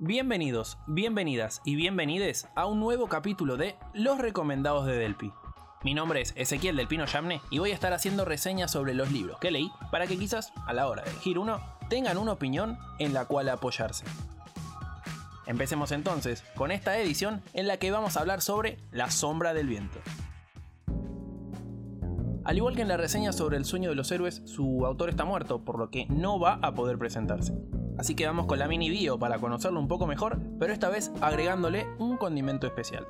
Bienvenidos, bienvenidas y bienvenides a un nuevo capítulo de Los Recomendados de Delpi. Mi nombre es Ezequiel del Pino Yamne y voy a estar haciendo reseñas sobre los libros que leí para que quizás a la hora de elegir uno tengan una opinión en la cual apoyarse. Empecemos entonces con esta edición en la que vamos a hablar sobre La sombra del viento. Al igual que en la reseña sobre el sueño de los héroes, su autor está muerto, por lo que no va a poder presentarse. Así que vamos con la mini bio para conocerlo un poco mejor, pero esta vez agregándole un condimento especial.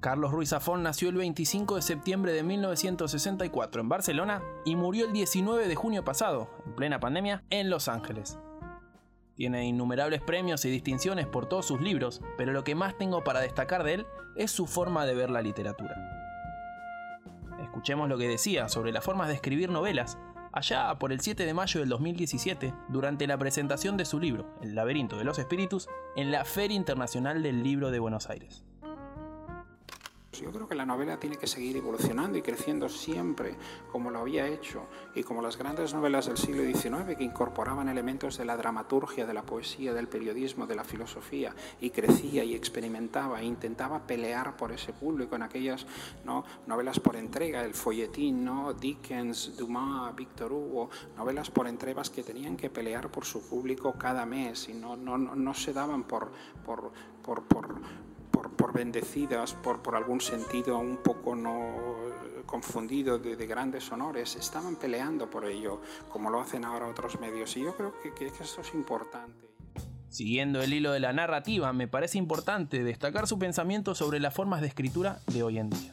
Carlos Ruiz Zafón nació el 25 de septiembre de 1964 en Barcelona y murió el 19 de junio pasado, en plena pandemia, en Los Ángeles. Tiene innumerables premios y distinciones por todos sus libros, pero lo que más tengo para destacar de él es su forma de ver la literatura. Escuchemos lo que decía sobre las formas de escribir novelas allá por el 7 de mayo del 2017, durante la presentación de su libro, El laberinto de los espíritus, en la Feria Internacional del Libro de Buenos Aires. Yo creo que la novela tiene que seguir evolucionando y creciendo siempre, como lo había hecho, y como las grandes novelas del siglo XIX que incorporaban elementos de la dramaturgia, de la poesía, del periodismo, de la filosofía, y crecía y experimentaba e intentaba pelear por ese público en aquellas ¿no? novelas por entrega, el folletín, ¿no? Dickens, Dumas, Victor Hugo, novelas por entregas que tenían que pelear por su público cada mes y no, no, no se daban por, por, por por, bendecidas, por, por algún sentido un poco no confundido de, grandes honores, estaban peleando por ello, como lo hacen ahora otros medios. Y yo creo que, que esto es importante. Siguiendo el hilo de la narrativa, me parece importante destacar su pensamiento sobre las formas de escritura de hoy en día.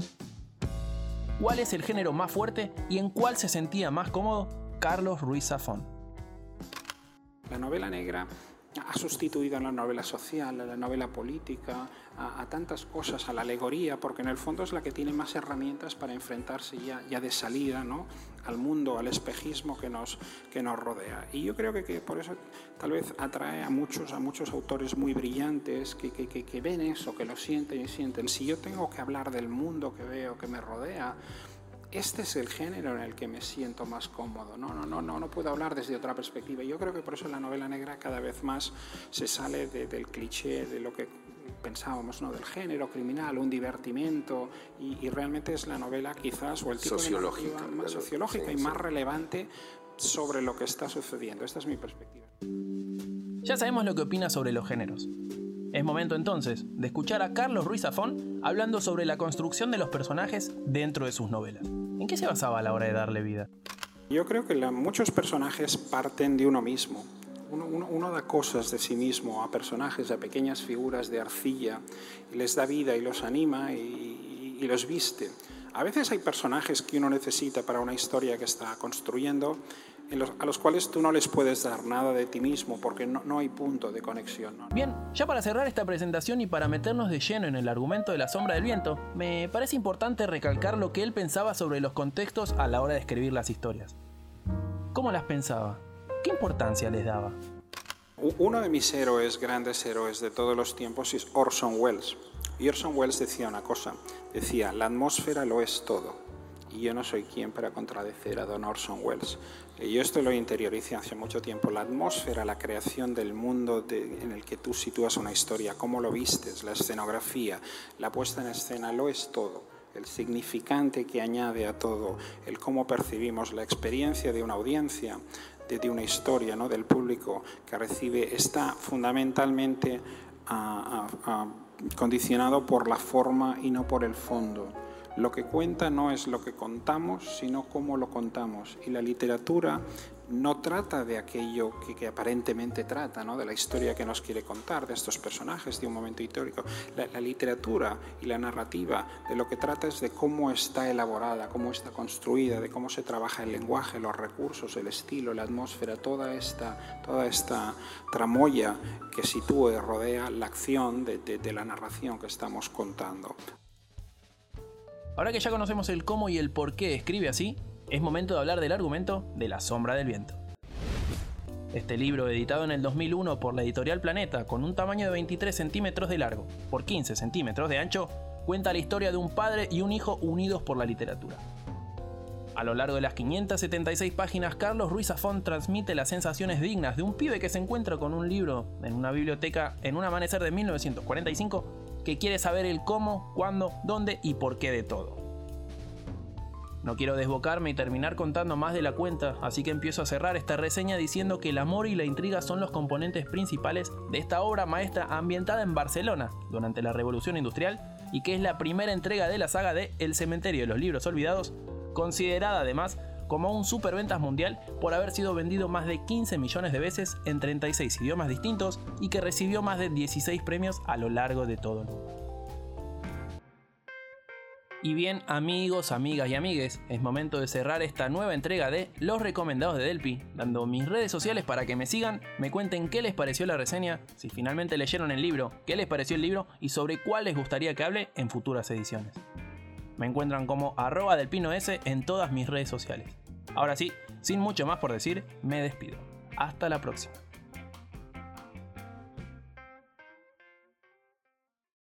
¿Cuál es el género más fuerte y en cuál se sentía más cómodo Carlos Ruiz Zafón? La novela negra ha sustituido a la novela social, a la novela política, a, tantas cosas, a la alegoría, porque en el fondo es la que tiene más herramientas para enfrentarse ya, ya de salida ¿no? al mundo, al espejismo que nos, que nos rodea. Y yo creo que, que por eso tal vez atrae a muchos, a muchos autores muy brillantes que, que, que ven eso, que lo sienten y sienten. Si yo tengo que hablar del mundo que veo, que me rodea, este es el género en el que me siento más cómodo. No, no, no, no, no puedo hablar desde otra perspectiva. Yo creo que por eso la novela negra cada vez más se sale del cliché de lo que pensábamos, ¿no? del género criminal, un divertimento, y, realmente es la novela quizás, o el tipo sociológica, de más sociológica y más relevante sobre lo que está sucediendo. Esta es mi perspectiva. Ya sabemos lo que opina sobre los géneros. Es momento entonces de escuchar a Carlos Ruiz Zafón hablando sobre la construcción de los personajes dentro de sus novelas. ¿En qué se basaba a la hora de darle vida? Yo creo que muchos personajes parten de uno mismo. Uno, da cosas de sí mismo a personajes, a pequeñas figuras de arcilla, y les da vida y los anima y los viste. A veces hay personajes que uno necesita para una historia que está construyendo, a los cuales tú no les puedes dar nada de ti mismo porque no, hay punto de conexión. Bien, ya para cerrar esta presentación y para meternos de lleno en el argumento de la sombra del viento, me parece importante recalcar lo que él pensaba sobre los contextos a la hora de escribir las historias. ¿Cómo las pensaba? ¿Qué importancia les daba? Uno de mis héroes, grandes héroes de todos los tiempos, es Orson Welles. Y Orson Welles decía una cosa, decía, la atmósfera lo es todo. Y yo no soy quien para contradecir a Don Orson Welles. Y yo esto lo interioricé hace mucho tiempo. La atmósfera, la creación del mundo en el que tú sitúas una historia, cómo lo vistes, la escenografía, la puesta en escena, lo es todo. El significante que añade a todo, el cómo percibimos la experiencia de una audiencia, de, una historia, ¿no? del público que recibe, está fundamentalmente condicionado por la forma y no por el fondo. Lo que cuenta no es lo que contamos, sino cómo lo contamos. Y la literatura no trata de aquello que, aparentemente trata, ¿no? de la historia que nos quiere contar, de estos personajes, de un momento histórico. La, literatura y la narrativa de lo que trata es de cómo está elaborada, cómo está construida, de cómo se trabaja el lenguaje, los recursos, el estilo, la atmósfera, toda esta, toda esta tramoya que sitúa y rodea la acción de la narración que estamos contando. Ahora que ya conocemos el cómo y el por qué escribe así, es momento de hablar del argumento de La sombra del viento. Este libro, editado en el 2001 por la editorial Planeta, con un tamaño de 23 centímetros de largo por 15 centímetros de ancho, cuenta la historia de un padre y un hijo unidos por la literatura. A lo largo de las 576 páginas, Carlos Ruiz Zafón transmite las sensaciones dignas de un pibe que se encuentra con un libro en una biblioteca en un amanecer de 1945 que quiere saber el cómo, cuándo, dónde y por qué de todo. No quiero desbocarme y terminar contando más de la cuenta, así que empiezo a cerrar esta reseña diciendo que el amor y la intriga son los componentes principales de esta obra maestra ambientada en Barcelona durante la Revolución Industrial y que es la primera entrega de la saga de El Cementerio de los Libros Olvidados considerada además como un superventas mundial por haber sido vendido más de 15 millones de veces en 36 idiomas distintos y que recibió más de 16 premios a lo largo de todo el mundo. Y bien, amigos, amigas y amigues, es momento de cerrar esta nueva entrega de Los Recomendados de Delpi, dando mis redes sociales para que me sigan, me cuenten qué les pareció la reseña, si finalmente leyeron el libro, qué les pareció el libro y sobre cuál les gustaría que hable en futuras ediciones. Me encuentran como arroba del pino S en todas mis redes sociales. Ahora sí, sin mucho más por decir, me despido. Hasta la próxima.